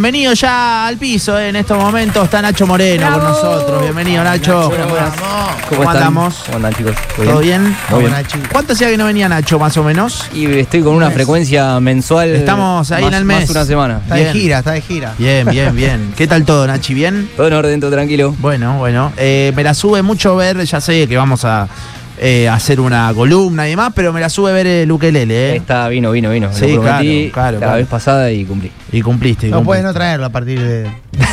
Bienvenido ya al piso, eh, en estos momentos está Nacho Moreno con nosotros. Bienvenido Nacho. ¿Cómo, están? andamos? ¿Cómo andan chicos? ¿Todo bien? Muy bien. ¿Cuánto hacía que no venía Nacho, más o menos? Y estoy con una frecuencia mensual. Estamos ahí más- en el mes. Más una semana. Está Bien. de gira, está de gira. Bien, bien, bien. ¿Qué tal todo, Nachi? ¿Bien? Todo en orden, todo tranquilo. Bueno, bueno. Eh, me la sube mucho ver, ya sé que vamos a eh, hacer una columna y demás, pero me la sube ver el ukelele, ¿eh? Está vino, vino, vino. Sí, Lo prometí claro, claro, la claro. vez pasada y cumplí. Y cumpliste. y No puedes no traerlo a partir de,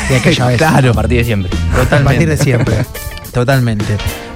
de aquella vez. Claro. A partir de siempre. A partir de siempre. Totalmente.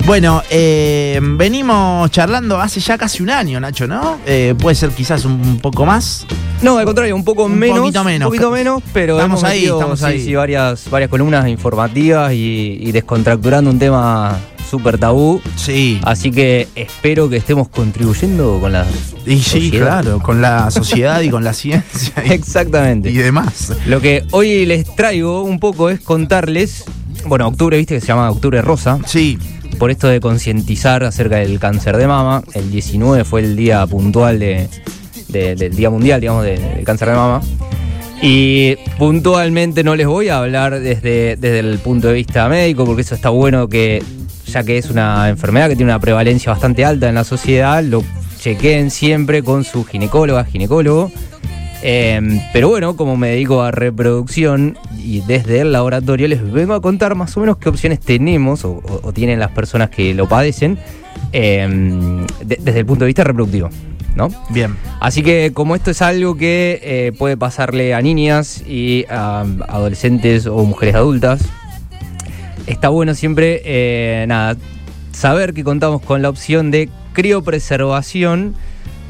Bueno, eh, venimos charlando hace ya casi un año, Nacho, ¿no? Eh, puede ser quizás un poco más. No, al contrario, un poco Un menos. poquito menos. Un poquito menos, pero Estamos hemos ahí, metido, estamos sí, ahí. sí, varias, varias columnas informativas y, y descontracturando un tema súper tabú. Sí. Así que espero que estemos contribuyendo con la Y sí, sociedad. claro, con la sociedad y con la ciencia y, Exactamente. y demás. Lo que hoy les traigo un poco es contarles, bueno, octubre, viste que se llama Octubre Rosa, Sí, por esto de concientizar acerca del cáncer de mama. El 19 fue el día puntual de, de- del Día Mundial, digamos, de- del cáncer de mama. Y puntualmente no les voy a hablar desde, desde el punto de vista médico, porque eso está bueno que, ya que es una enfermedad que tiene una prevalencia bastante alta en la sociedad, lo chequeen siempre con su ginecóloga, ginecólogo. Eh, pero bueno, como me dedico a reproducción y desde el laboratorio les vengo a contar más o menos qué opciones tenemos o, o- o tienen las personas que lo padecen eh, de- desde el punto de vista reproductivo, ¿no? bien. Así que como esto es algo que eh, puede pasarle a niñas y a adolescentes o mujeres adultas, está bueno siempre, eh, nada, saber que contamos con la opción de criopreservación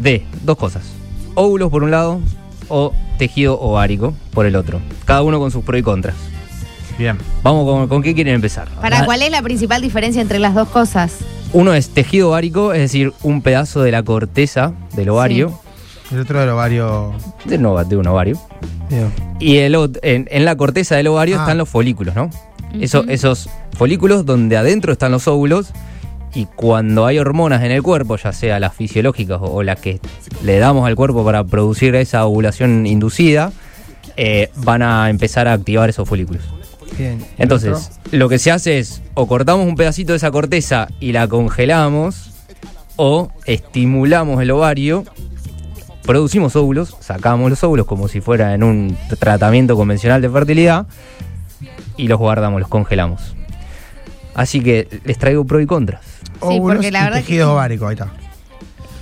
de dos cosas. Óvulos por un lado o tejido ovárico por el otro. Cada uno con sus pros y contras. Bien. Vamos con, ¿con qué quieren empezar. ¿Para La- cuál es la principal diferencia entre las dos cosas? Uno es tejido ovárico, es decir, un pedazo de la corteza del ovario, El otro del ovario. de, un ova- de un ovario. Y el, en, en la corteza del ovario Ah. están los folículos, ¿no? Eso- esos folículos donde adentro están los óvulos y cuando hay hormonas en el cuerpo, ya sea las fisiológicas o, las que le damos al cuerpo para producir esa ovulación inducida, eh, van a empezar a activar esos folículos. bien. ¿Y el Entonces, otro? lo que se hace es o cortamos un pedacito de esa corteza y la congelamos o estimulamos el ovario, producimos óvulos, sacamos los óvulos como si fuera en un tratamiento convencional de fertilidad y los guardamos, los congelamos. Así que les traigo pros y contras. Sí, Óvulos porque la y verdad que- tejido ovárico, ahí está.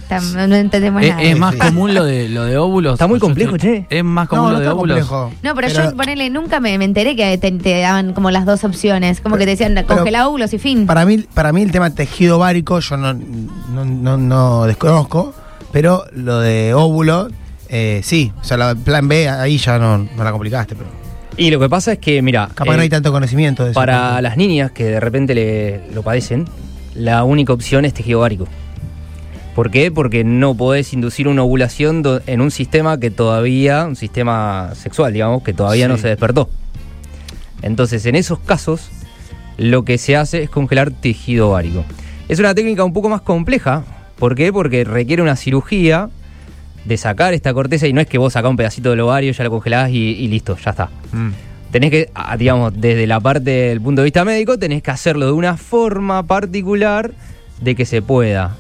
Tam- No, entendemos Es, nada. es más Sí. común lo de, lo de óvulos. Está muy Yo complejo, estoy- che. Es más común No, lo no de está óvulos. complejo. No, pero, yo, ponele, nunca me, me enteré que te, te daban como las dos opciones. Como que te decían Pero- congelar óvulos y fin. Para mí, para mí el tema tejido ovárico yo no, no, no- no desconozco, pero lo de óvulo, eh, sí. O sea, la plan B ahí ya no, no la complicaste, pero Y lo que pasa es que, mira, capaz no eh, hay tanto conocimiento de eso. para las niñas que de repente le, lo padecen, la única opción es tejido ovárico. ¿Por qué? Porque no podés inducir una ovulación do- en un sistema que todavía, un sistema sexual, digamos, que todavía no se despertó. Entonces, en esos casos, lo que se hace es congelar tejido ovárico. Es una técnica un poco más compleja. ¿Por qué? Porque requiere una cirugía de sacar esta corteza y no es que vos sacás un pedacito del ovario, ya lo congelás y, y listo, ya está Mm. tenés que, ah, digamos, desde la parte del punto de vista médico, tenés que hacerlo de una forma particular de que se pueda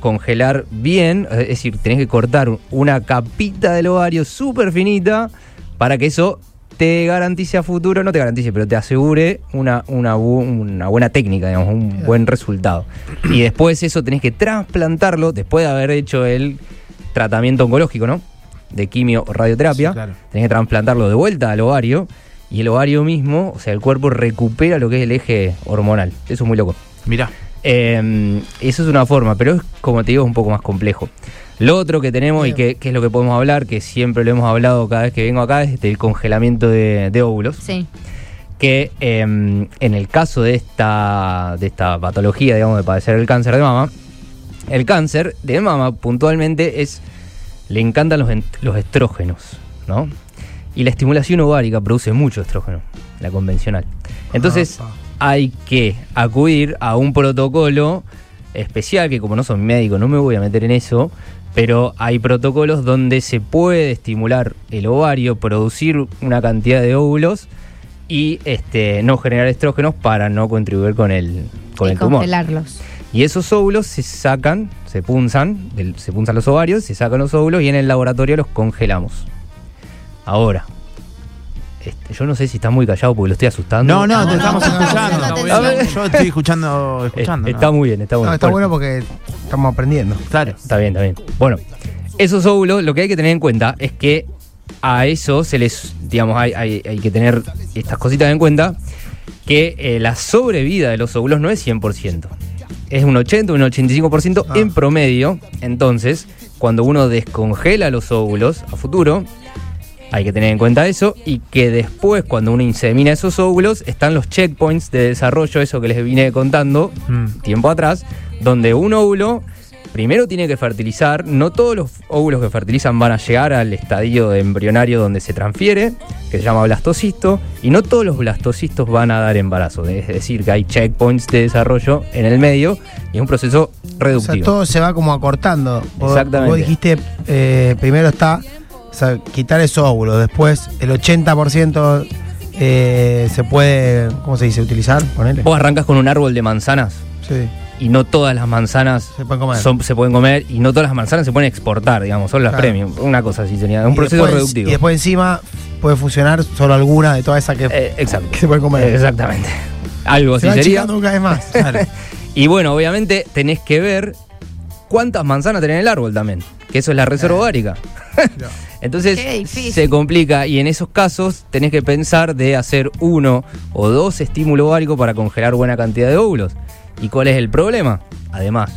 congelar bien, es decir, tenés que cortar una capita del ovario súper finita para que eso te garantice a futuro, no te garantice, pero te asegure una, una, bu- una buena técnica, digamos, un buen resultado. Y después eso tenés que trasplantarlo, después de haber hecho el tratamiento oncológico, ¿no? De quimio o radioterapia, Sí, claro. tenés que trasplantarlo de vuelta al ovario y el ovario mismo, o sea, el cuerpo recupera lo que es el eje hormonal. Eso es muy loco. Mirá. Eh, eso es una forma, pero es, como te digo, es un poco más complejo. Lo otro que tenemos y que, que es lo que podemos hablar, que siempre lo hemos hablado cada vez que vengo acá, es del congelamiento de, de óvulos. Sí. Que eh, en el caso de esta, de esta patología, digamos, de padecer el cáncer de mama, el cáncer de mama puntualmente es. Le encantan los, los estrógenos, ¿no? Y la estimulación ovárica produce mucho estrógeno, la convencional. Entonces, hay que acudir a un protocolo especial, que como no soy médico, no me voy a meter en eso, pero hay protocolos donde se puede estimular el ovario, producir una cantidad de óvulos y este, no generar estrógenos para no contribuir con el, con y el tumor. congelarlos. Y esos óvulos se sacan, se punzan, se punzan los ovarios, se sacan los óvulos y en el laboratorio los congelamos. Ahora, este, yo no sé si está muy callado porque lo estoy asustando. No, no, No, te no, estamos no, escuchando. no, no, no, no. Yo estoy escuchando, escuchando. está ¿no? muy bien, está No, bueno. está Bueno, bueno porque estamos aprendiendo. Claro. Está bien, está bien. Bueno, esos óvulos, lo que hay que tener en cuenta es que a eso se les, digamos, hay, hay- hay que tener estas cositas en cuenta, que eh, la sobrevida de los óvulos no es 100%. Es un 80, un 85% Ah. en promedio. Entonces, cuando uno descongela los óvulos a futuro, hay que tener en cuenta eso y que después, cuando uno insemina esos óvulos, están los checkpoints de desarrollo, eso que les vine contando Mm. tiempo atrás, donde un óvulo primero tiene que fertilizar. No todos los óvulos que fertilizan van a llegar al estadio embrionario donde se transfiere, que se llama blastocisto, y no todos los blastocistos van a dar embarazo. Es decir, que hay checkpoints de desarrollo en el medio y es un proceso O sea, reductivo. todo se va como acortando. Vos, Exactamente. vos dijiste, eh, primero está o sea, quitar esos óvulos, después el 80% eh, se puede, ¿cómo se dice? Utilizar, ponele. Vos arrancas con un árbol de manzanas Sí, y no todas las manzanas se pueden comer. son- se pueden comer y no todas las manzanas se pueden exportar, digamos, son las Claro. premium. Una cosa así sería, un Y proceso después- reductivo. Y después encima puede funcionar solo alguna de todas esas que, Eh, que se pueden comer. Exactamente. Algo se así sería. cada vez más. Claro. Y bueno, obviamente tenés que ver cuántas manzanas tenés en el árbol también, que eso es la reserva ovárica. Entonces se complica y en esos casos tenés que pensar de hacer uno o dos estímulos ováricos para congelar buena cantidad de óvulos. ¿Y cuál es el problema? Además,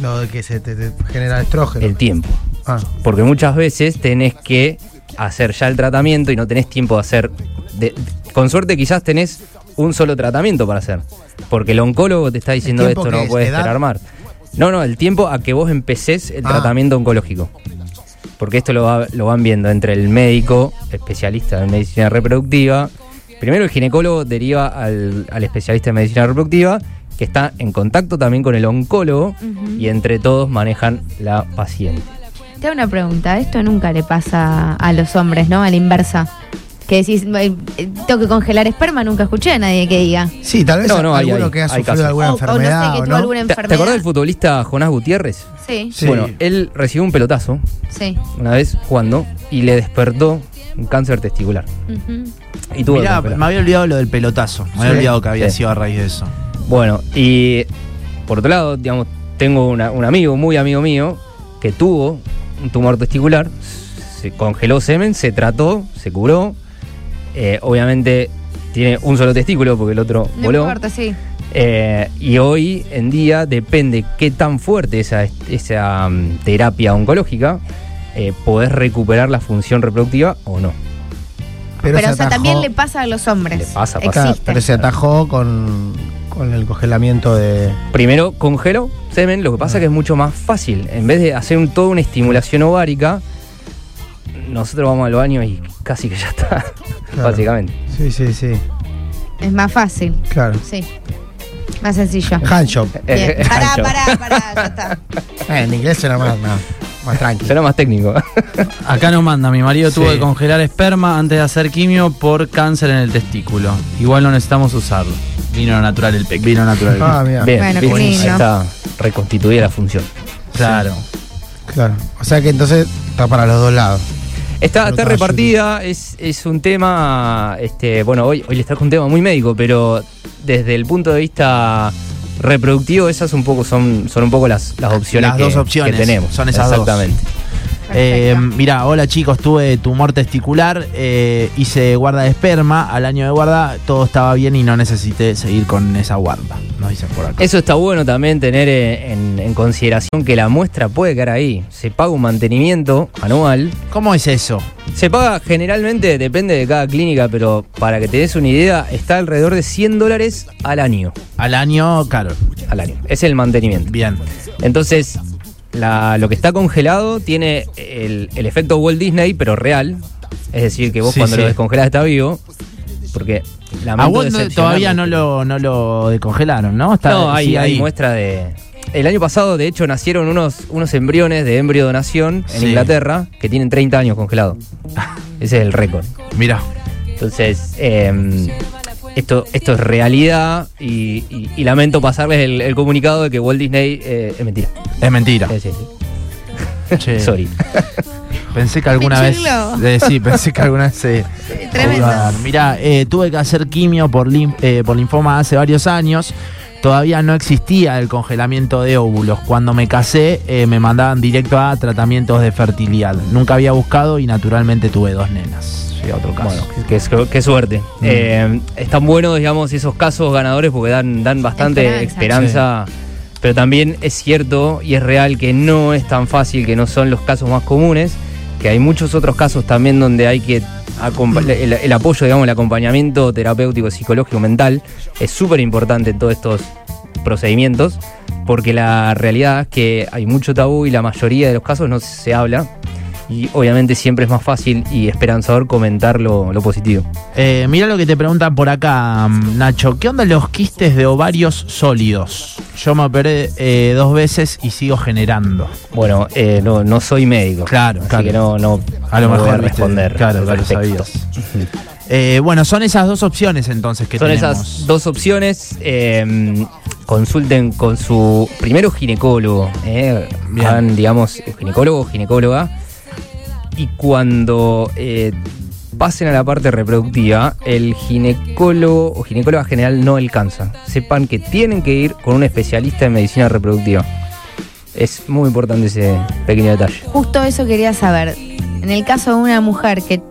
Lo de que se te, te genera estrógeno. el tiempo. Ah, Porque muchas veces tenés que hacer ya el tratamiento y no tenés tiempo de hacer. de- con suerte, quizás tenés un solo tratamiento para hacer. Porque el oncólogo te está diciendo esto, no es? puedes esperar más. No, no, el tiempo a que vos empecés el Ah. tratamiento oncológico. Porque esto lo, va- lo van viendo entre el médico, especialista en medicina reproductiva. Primero el ginecólogo deriva al, al especialista en medicina reproductiva, que está en contacto también con el oncólogo, y entre todos manejan la paciente. Te hago una pregunta. Esto nunca le pasa a los hombres, ¿no? A la inversa. Que decís, eh, tengo que congelar esperma, nunca escuché a nadie que diga. Sí, tal vez No, no, hay- alguno hay- que ha hay sufrido casos. alguna O- o no sé, enfermedad que o tuvo no. alguna ¿Te, acordás del futbolista Jonás Gutiérrez? Sí, Sí. Bueno, él recibió un pelotazo sí. una vez jugando y le despertó un cáncer testicular. Y tuvo Mirá, me había olvidado lo del pelotazo. Me había olvidado que había Sí. sido a raíz de eso. Bueno, y por otro lado, digamos, tengo una- un amigo, muy amigo mío, que tuvo un tumor testicular, se congeló semen, se trató, se curó. Eh, obviamente tiene un solo testículo porque el otro No voló. importa, sí. Eh, y hoy en día depende qué tan fuerte esa, esa mm, terapia oncológica, eh, podés recuperar la función reproductiva o no. Pero, se o sea, atajó- también le pasa a los hombres. Le pasa, pasa. Existe. pero se atajó con, con el congelamiento de. Primero congelo semen, lo que pasa Ah. que es mucho más fácil. En vez de hacer un- toda una estimulación ovárica, nosotros vamos al baño y casi que ya está, Claro. básicamente. Sí, sí, sí. Es más fácil, Claro. sí. Más sencillo. Handshop. Bien. Pará, pará, pará, ya está. Eh, en inglés suena más, no, más tranquilo. Será más técnico. Acá nos manda, mi marido tuvo que congelar esperma antes de hacer quimio por cáncer en el testículo. Igual no necesitamos usarlo. Vino natural el pequeño. Vino natural. Ah, mira. Bien, Bueno, bien, qué ahí está reconstituida la función. Claro. Claro. O sea que entonces está para los dos lados. Está, está repartida, es, es un tema, este, bueno, hoy, hoy les trajo un tema muy médico, pero desde el punto de vista reproductivo, esas un poco son, son un poco las, las opciones, Las que, dos opciones, que tenemos. son esas dos. Eh, Perfecto. mira, hola chicos, tuve tumor testicular, eh, hice guarda de esperma, al año de guarda todo estaba bien y no necesité seguir con esa guarda, nos dicen por acá. Eso está bueno también tener eh, en, en consideración que la muestra puede quedar ahí. Se paga un mantenimiento anual. ¿Cómo es eso? Se paga generalmente, depende de cada clínica, pero para que te des una idea, está alrededor de 100 dólares al año. Al año, claro, Al año. Es el mantenimiento. bien. Entonces, la- lo que está congelado tiene el, el efecto Walt Disney, pero real. Es decir, que vos Sí, cuando sí. lo descongelás está vivo. Porque A lamento vos no- todavía no lo, no lo descongelaron, ¿no? Está, No, hay, sigue hay muestra de. el año pasado, de hecho, nacieron unos, unos embriones de embriodonación en Sí. Inglaterra que tienen 30 años congelados. Ese es el récord. Mira. Entonces, eh, esto, esto es realidad y, y- y lamento pasarles el, el comunicado de que Walt Disney eh, es mentira. Es mentira. Eh, sí, sí. Che, Sorry. Pensé que alguna vez. Eh, sí, pensé que alguna vez se. Tremendo. Mira, tuve que hacer quimio por, lim- eh, por linfoma hace varios años. Todavía no existía el congelamiento de óvulos. Cuando me casé, eh, me mandaban directo a tratamientos de fertilidad. Nunca había buscado y naturalmente tuve dos nenas. Sí, otro caso. Bueno, qué, qué- qué suerte. Eh, están buenos, digamos, esos casos ganadores porque dan, dan bastante Esperanza. esperanza. Pero también es cierto y es real que no es tan fácil, que no son los casos más comunes, que hay muchos otros casos también donde hay que acompa- el, el apoyo, digamos, el acompañamiento terapéutico, psicológico, mental, es súper importante en todos estos procedimientos, porque la realidad es que hay mucho tabú y la mayoría de los casos no se habla. Y obviamente siempre es más fácil y esperanzador comentar lo, lo positivo. Eh, mira lo que te preguntan por acá, mm, Nacho. ¿Qué onda los quistes de ovarios sólidos? Yo me operé eh, dos veces y sigo generando. Bueno, eh, no, no soy médico. Claro, así claro. que no, no, A lo no mejor voy a responder. Claro, claro, sabías. Bueno, son esas dos opciones entonces que Son tenemos. esas dos opciones. consulten con su primero ginecólogo. eh, hagan, digamos, ginecólogo o ginecóloga. Y cuando eh, pasen a la parte reproductiva, el ginecólogo o ginecóloga general no alcanza. Sepan que tienen que ir con un especialista en medicina reproductiva. Es muy importante ese pequeño detalle. Justo eso quería saber. En el caso de una mujer que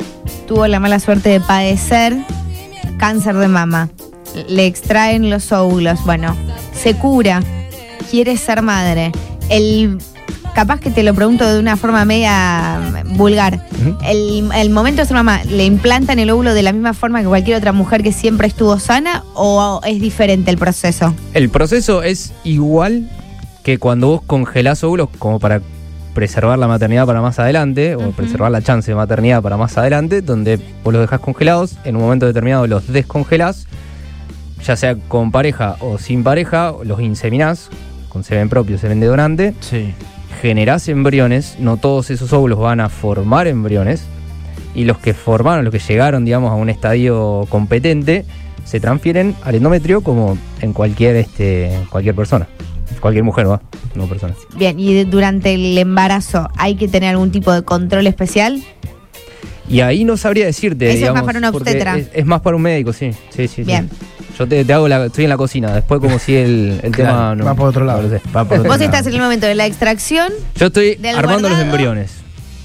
tuvo la mala suerte de padecer cáncer de mama, le extraen los óvulos, bueno, se cura, quiere ser madre. El capaz que te lo pregunto de una forma media vulgar. Ujú. El, el momento de ser mamá, ¿le implantan el óvulo de la misma forma que cualquier otra mujer que siempre estuvo sana o es diferente el proceso? El proceso es igual que cuando vos congelás óvulos como para preservar la maternidad para más adelante, o preservar la chance de maternidad para más adelante, donde vos los dejás congelados, en un momento determinado los descongelás, ya sea con pareja o sin pareja, los inseminás con semen propio, semen de donante, Sí. Generás embriones, no todos esos óvulos van a formar embriones, y los que formaron, los que llegaron, digamos, a un estadio competente, se transfieren al endometrio como en cualquier, este, cualquier persona. Cualquier mujer, va, no persona. Bien, y durante el embarazo hay que tener algún tipo de control especial. Y ahí no sabría decirte. Eso es más para un obstetra. Es, es más para un médico, sí. Sí, sí, sí. Yo te, te hago la. Estoy en la cocina. Después, como si el, el Claro, tema no. va por otro lado. no sé. Por otro Vos lado. estás en el momento de la extracción Yo estoy armando los embriones.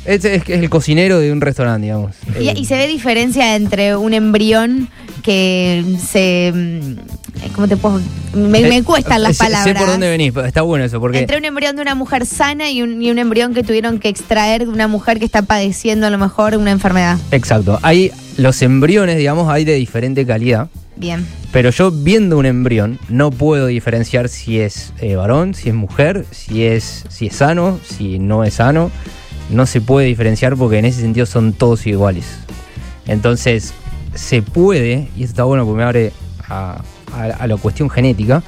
Este es, es el cocinero de un restaurante, digamos. y, Eh, y se ve diferencia entre un embrión que se... mm, ¿Cómo te puedo...? Me, me eh, cuestan las sé- palabras. Sé por dónde venís, pero está bueno eso, porque. Entre un embrión de una mujer sana y un, y un embrión que tuvieron que extraer de una mujer que está padeciendo a lo mejor una enfermedad. Exacto. Hay los embriones, digamos, hay de diferente calidad. Bien. Pero yo viendo un embrión no puedo diferenciar si es eh, varón, si es mujer, si es, si es sano, si no es sano. No se puede diferenciar porque en ese sentido son todos iguales. Entonces, se puede, y esto está bueno porque me abre a, a- la cuestión genética,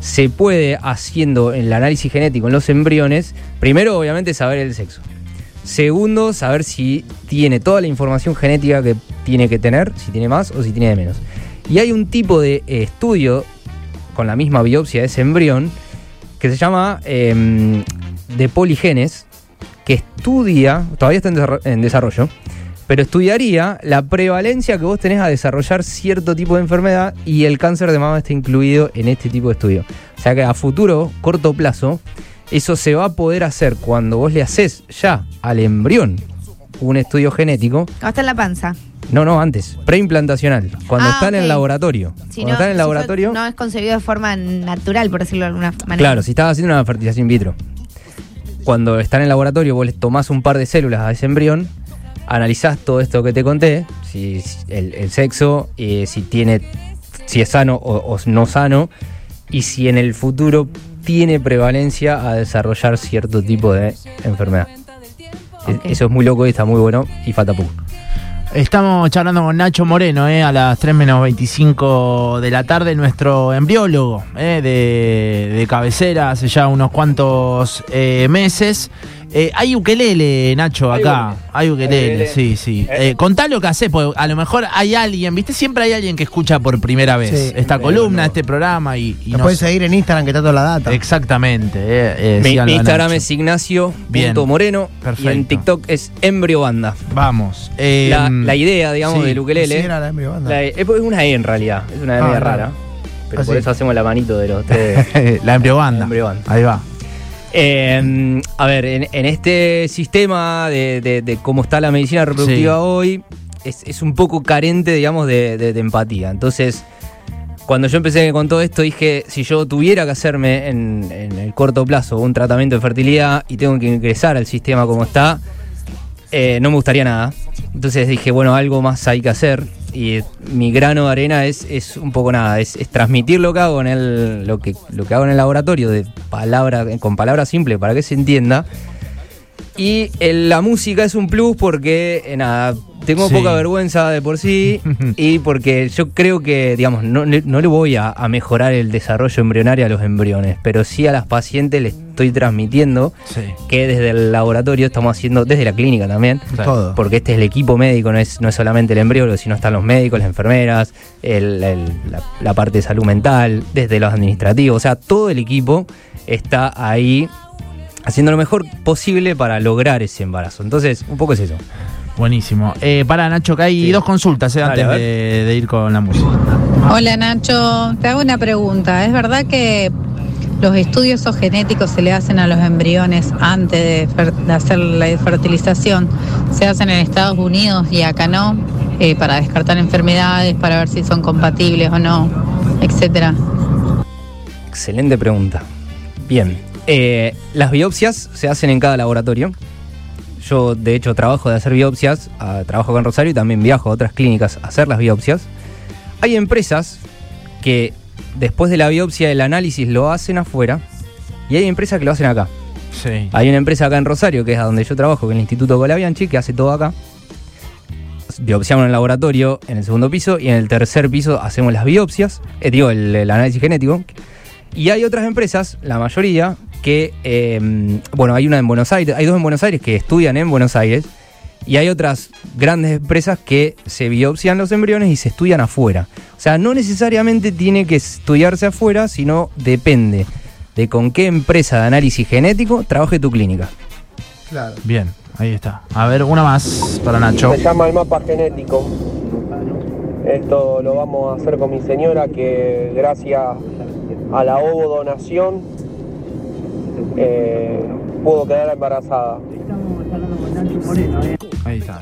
se puede haciendo el análisis genético en los embriones, primero obviamente saber el sexo. Segundo, saber si tiene toda la información genética que tiene que tener, si tiene más o si tiene menos. Y hay un tipo de eh, estudio con la misma biopsia de ese embrión que se llama em, de poligenes, que estudia, todavía está en, en desarrollo, pero estudiaría la prevalencia que vos tenés a desarrollar cierto tipo de enfermedad y el cáncer de mama está incluido en este tipo de estudio. O sea que a futuro, corto plazo, eso se va a poder hacer cuando vos le haces ya al embrión un estudio genético. ¿Cómo está en la panza? No, no, antes, preimplantacional, cuando Ah, está en el laboratorio. Si cuando no, está en el laboratorio, no es concebido de forma natural, por decirlo de alguna manera. Claro, si estás haciendo una fertilización in vitro. Cuando está en el laboratorio, vos le tomás un par de células a ese embrión, analizás todo esto que te conté, si, si el, el sexo, eh, si tiene, si es sano o, o no sano, y si en el futuro tiene prevalencia a desarrollar cierto tipo de enfermedad. Eso es muy loco y está muy bueno y falta poco. Estamos charlando con Nacho Moreno eh, a las 3 menos 25 de la tarde, nuestro embriólogo eh, de, de cabecera hace ya unos cuantos eh, meses. Eh, hay ukelele, Nacho, acá. Hay ukelele, ukelele. sí, sí. Eh, contá lo que haces, porque a lo mejor hay alguien, ¿viste? Siempre hay alguien que escucha por primera vez Sí. esta columna, no. este programa y, y Nos no pueden sé. seguir en Instagram que está toda la data. Exactamente. eh, eh, Mi, mi Instagram es Ignacio Bien. punto Moreno y Perfecto. en TikTok es Embrio Banda. Vamos. eh, La, la idea, digamos, sí, del ukelele. Sí, era la Embrio Banda. la- es es una E en realidad, es una E Ah, media rara. Pero Ah, por sí. eso hacemos la manito de los tres. la embriobanda. La embriobanda. Ahí va. Eh, a ver, en, en este sistema de, de- de cómo está la medicina reproductiva Sí. hoy, es, es un poco carente, digamos, de, empatía. Entonces, cuando yo empecé con todo esto, dije, si yo tuviera que hacerme en, en el corto plazo un tratamiento de fertilidad y tengo que ingresar al sistema como está, eh, no me gustaría nada. Entonces dije, bueno, algo más hay que hacer. Y mi grano de arena es, es un poco nada, es, es transmitir lo que hago en el, lo que, lo que hago en el laboratorio de palabra, con palabras simples para que se entienda. Y el- la música es un plus porque, eh, nada, tengo Sí. poca vergüenza de por sí y porque yo creo que, digamos, no, le- no le voy a, a mejorar el desarrollo embrionario a los embriones, pero sí a las pacientes les estoy transmitiendo Sí. que desde el laboratorio estamos haciendo, desde la clínica también, Todo. porque este es el equipo médico, no es, no es solamente el embriólogo, sino están los médicos, las enfermeras, el- el- la, la parte de salud mental, desde los administrativos, o sea, todo el equipo está ahí haciendo lo mejor posible para lograr ese embarazo. Entonces, un poco es eso. Buenísimo. Eh, para Nacho, que hay Sí. dos consultas eh, Dale, antes de, de ir con la música. Hola Nacho, te hago una pregunta. ¿Es verdad que los estudios o genéticos se le hacen a los embriones antes de hacer la fertilización? Se hacen en Estados Unidos y acá no, eh, para descartar enfermedades, para ver si son compatibles o no, etcétera. Excelente pregunta. Bien, eh, las biopsias se hacen en cada laboratorio. Yo, de hecho, trabajo de hacer biopsias, ah, trabajo en Rosario y también viajo a otras clínicas a hacer las biopsias. Hay empresas que después de la biopsia el análisis lo hacen afuera y hay empresas que lo hacen acá. Sí. Hay una empresa acá en Rosario, que es a donde yo trabajo, que es el Instituto Colabianchi, que hace todo acá. Biopsiamos en el laboratorio en el segundo piso y en el tercer piso hacemos las biopsias, eh, digo, el, el análisis genético. Y hay otras empresas, la mayoría, que, eh, bueno, hay una en Buenos Aires, hay dos en Buenos Aires que estudian en Buenos Aires, y hay otras grandes empresas que se biopsian los embriones y se estudian afuera. O sea, no necesariamente tiene que estudiarse afuera, sino depende de con qué empresa de análisis genético trabaje tu clínica. Claro. Bien, ahí está. A ver, una más para Nacho. Se llama el mapa genético. Esto lo vamos a hacer con mi señora que gracias a la ovo donación eh, pudo quedar embarazada. Ahí está.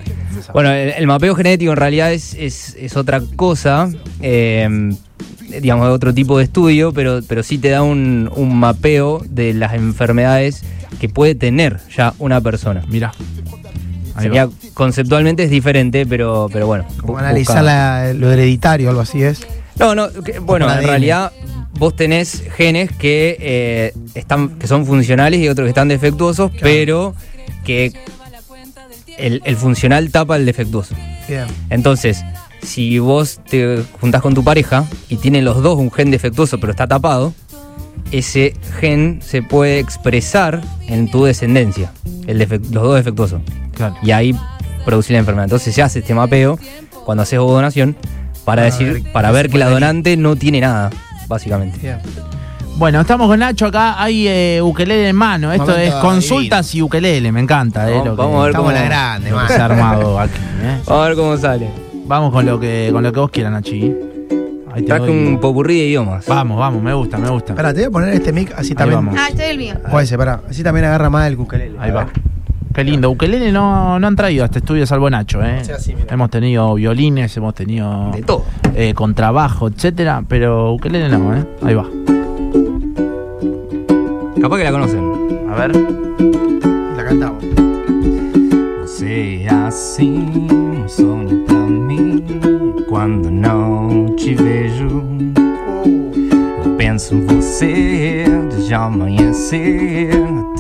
Bueno, el, el mapeo genético en realidad es, es- es otra cosa, eh, digamos, otro tipo de estudio, pero, pero sí te da un, un mapeo de las enfermedades que puede tener ya una persona. Mira. Sería, conceptualmente es diferente, pero, pero bueno. Como analizar la- lo hereditario, algo así es. No, no, que- bueno, en realidad vos tenés genes que, eh, están, que son funcionales y otros que están defectuosos, pero que el, el funcional tapa el defectuoso. Bien. Entonces, si vos te juntás con tu pareja y tienen los dos un gen defectuoso pero está tapado, ese gen se puede expresar en tu descendencia, el los dos defectuosos. Claro. Y ahí producir la enfermedad. Entonces se hace este mapeo cuando haces donación para Para decir, ver para ver que la donante no tiene nada, básicamente. Bien. Bueno, estamos con Nacho acá. Hay eh, ukelele en mano. Esto Momento es consultas y ukelele. Me encanta. eh, Vamos- lo que- vamos a ver Estamos cómo- la grande, man. armado aquí. eh. Vamos a ver cómo sale. Vamos con lo que con lo que vos quieras, Nachi. Ahí te Traje doy- un popurrí de idiomas. Vamos, vamos, me gusta, me gusta. Espera, te voy a poner este mic así también. vamos. Ah, este es el mío. O ese, pará. Así también agarra más el ukelele. Ahí va. Qué lindo. Ukelele no, no han traído a este estudio salvo Nacho, ¿eh? Sí, así, mira. hemos tenido violines, hemos tenido De todo. eh, contrabajo, etcétera, pero ukelele no, ¿eh? Ahí va. Capaz que la conocen. A ver. La cantamos. Sonho pra mim. Quando não te vejo, eu penso em você desde amanhecer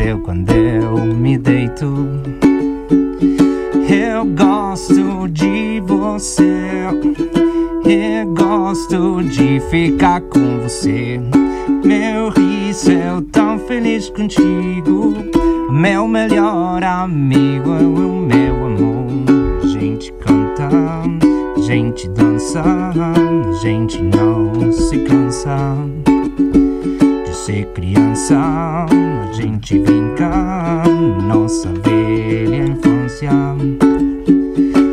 até quando eu me deito. Eu gosto de você. Eu gosto de ficar com você. Meu riso, eu tão feliz contigo. Meu melhor amigo é o meu amor. A gente canta, a gente dança, a gente não se cansa de ser criança. Gente brinca, nossa velha infância.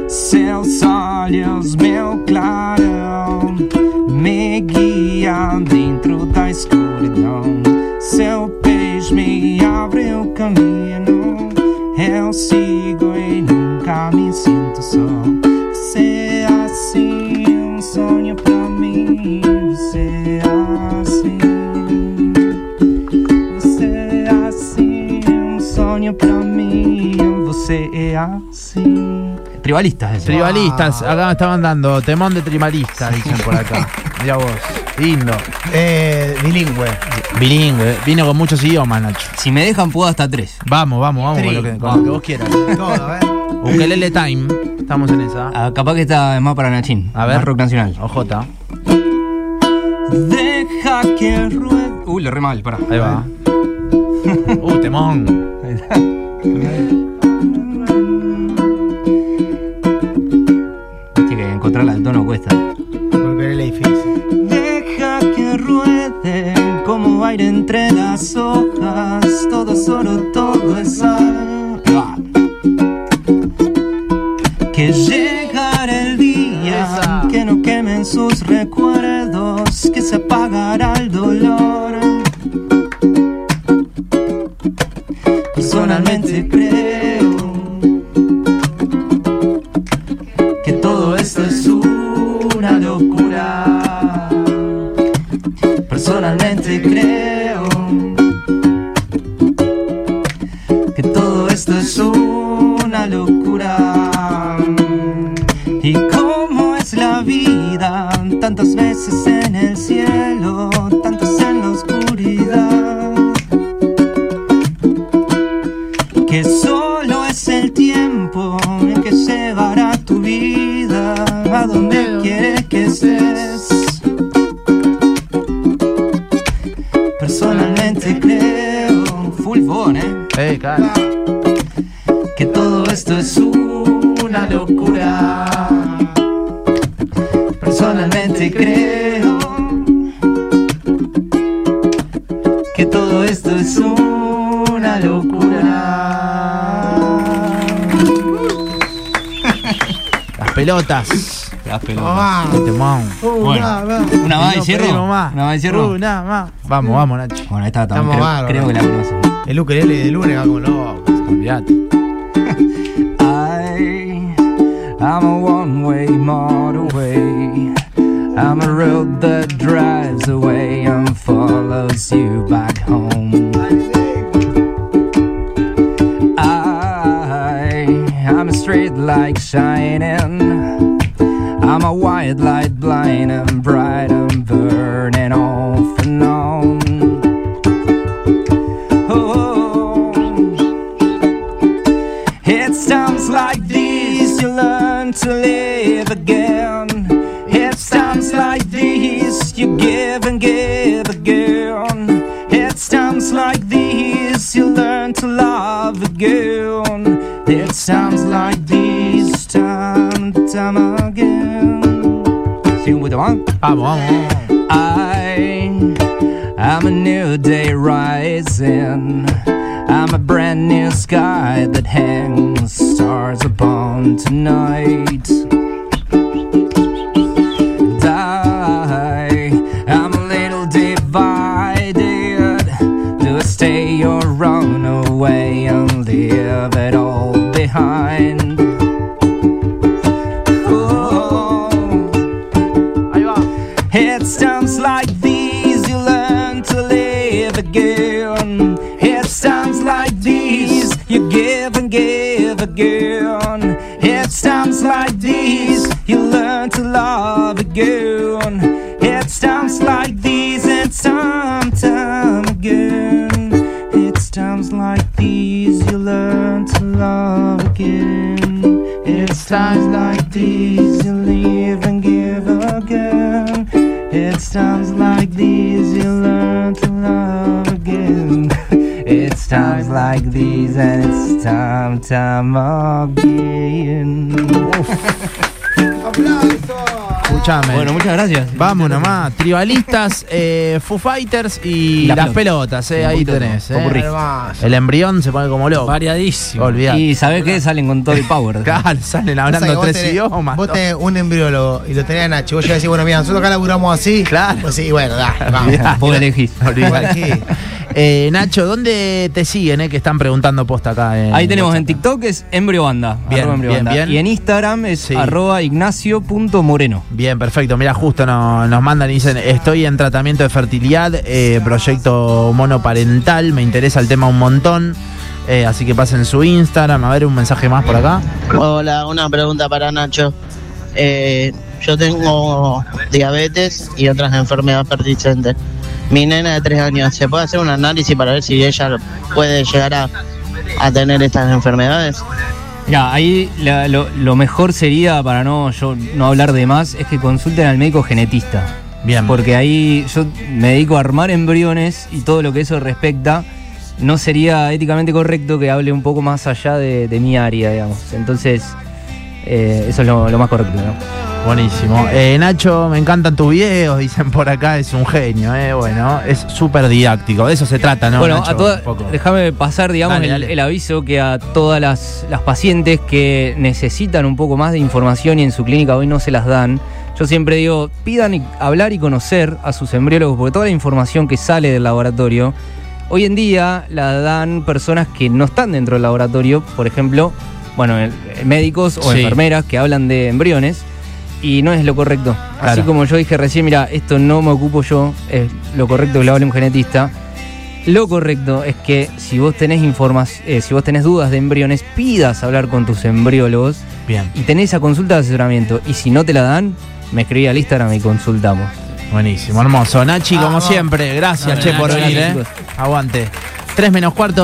Seus olhos, meu clarão, me guia dentro da escuridão. Seu beijo me abre o caminho. Eu sigo Tribalistas, ese. Tribalistas, acá me estaban dando temón de tribalistas, dicen por acá. Mira vos, lindo. Eh, bilingüe. Bilingüe, vino con muchos idiomas, Nacho. Si me dejan, puedo hasta tres. Vamos, vamos, vamos con lo que, con lo que vos quieras. Todo, ¿eh? Ukelele Time, estamos en esa. Ah, capaz que está más para Nachín. A ver. Más rock nacional. OJ, Deja que ruede. Uy, lo re mal, pará. ahí va. Uh, temón. encontrarla al tono cuesta. Porque era difícil. Deja que ruede como aire entre las hojas. Todo es oro, todo es sal. Pelotas. las pelotas. Ah, Temón. Bueno, una más No cierro. Una más y cierro. Una más. Vamos, vamos, Nacho. Bueno, esta Estamos también creo, bárbaros. creo que la conocen. el ukelele de lunes va como loco. Olvídate. I, I'm a one-way motorway. I'm a road that drives away and follows you back home. I, I'm a street light shining. I'm a white light blind and bright and burning off and on. Oh, it's times like these you learn to live again. It's times like these you give and give again. It's times like these you learn to love again. It's times like these, time time Vamos, vamos. I am a new day rising. I'm a brand new sky that hangs stars upon tonight. Times like these you live and give again. It's times like these you learn to love again. It's times like these and it's time, time again. Escuchame. Bueno, muchas gracias. Vamos nomás, tribalistas, eh, Foo Fighters y, Y la las pelota. pelotas, eh, ahí tenés. eh. El embrión se pone como loco. Variadísimo. Olvidate. Y ¿sabés qué? Salen con todo el power. Claro, salen O sea, que hablando tres tenés- idiomas. Vos tenés un embriólogo y lo tenés a Nacho. Vos llegas a decir, bueno, mira, nosotros acá laburamos así. Claro. Pues sí, bueno, da, vamos. Vos elegís. Eh, Nacho, ¿dónde te siguen? Eh, que están preguntando posta acá. en Ahí tenemos en. TikTok es Embriobanda. Bien, arroba bien, Embriobanda. bien. Y en Instagram es Sí. arroba ignacio.moreno. Bien, perfecto. Mira, justo no- nos mandan y dicen, estoy en tratamiento de fertilidad, eh, proyecto monoparental, me interesa el tema un montón. Eh, así que pasen su Instagram, a ver un mensaje más por acá. Hola, una pregunta para Nacho. Eh, yo tengo diabetes y otras enfermedades persistentes. Mi nena de tres años, ¿se puede hacer un análisis para ver si ella puede llegar a, a tener estas enfermedades? Ya, ahí la- lo, lo mejor sería, para no, yo, no hablar de más, es que consulten al médico genetista. Bien. Porque ahí yo me dedico a armar embriones y todo lo que eso respecta. No sería éticamente correcto que hable un poco más allá de, de mi área, digamos. Entonces, eh, eso es lo, lo más correcto, ¿no? Buenísimo. Eh, Nacho, me encantan tus videos, dicen por acá, es un genio, eh. Bueno, es súper didáctico, de eso se trata, ¿no? bueno, Nacho? a toda- Un poco. déjame pasar, digamos, Dale, el, dale. el aviso que a todas las, las pacientes que necesitan un poco más de información y en su clínica hoy no se las dan. Yo siempre digo, pidan y- hablar y conocer a sus embriólogos, porque toda la información que sale del laboratorio, hoy en día la dan personas que no están dentro del laboratorio, por ejemplo, bueno, el- médicos o Sí. enfermeras que hablan de embriones. Y no es lo correcto. Así como yo dije recién, mira, esto no me ocupo yo, es lo correcto que lo hable un genetista. Lo correcto es que si vos tenés información, si vos tenés dudas de embriones, pidas hablar con tus embriólogos Bien, y tenés esa consulta de asesoramiento. Y si no te la dan, me escribí al Instagram y consultamos. buenísimo, hermoso. Nachi, como siempre, gracias, che, por venir, eh. Aguante. 3 menos cuarto.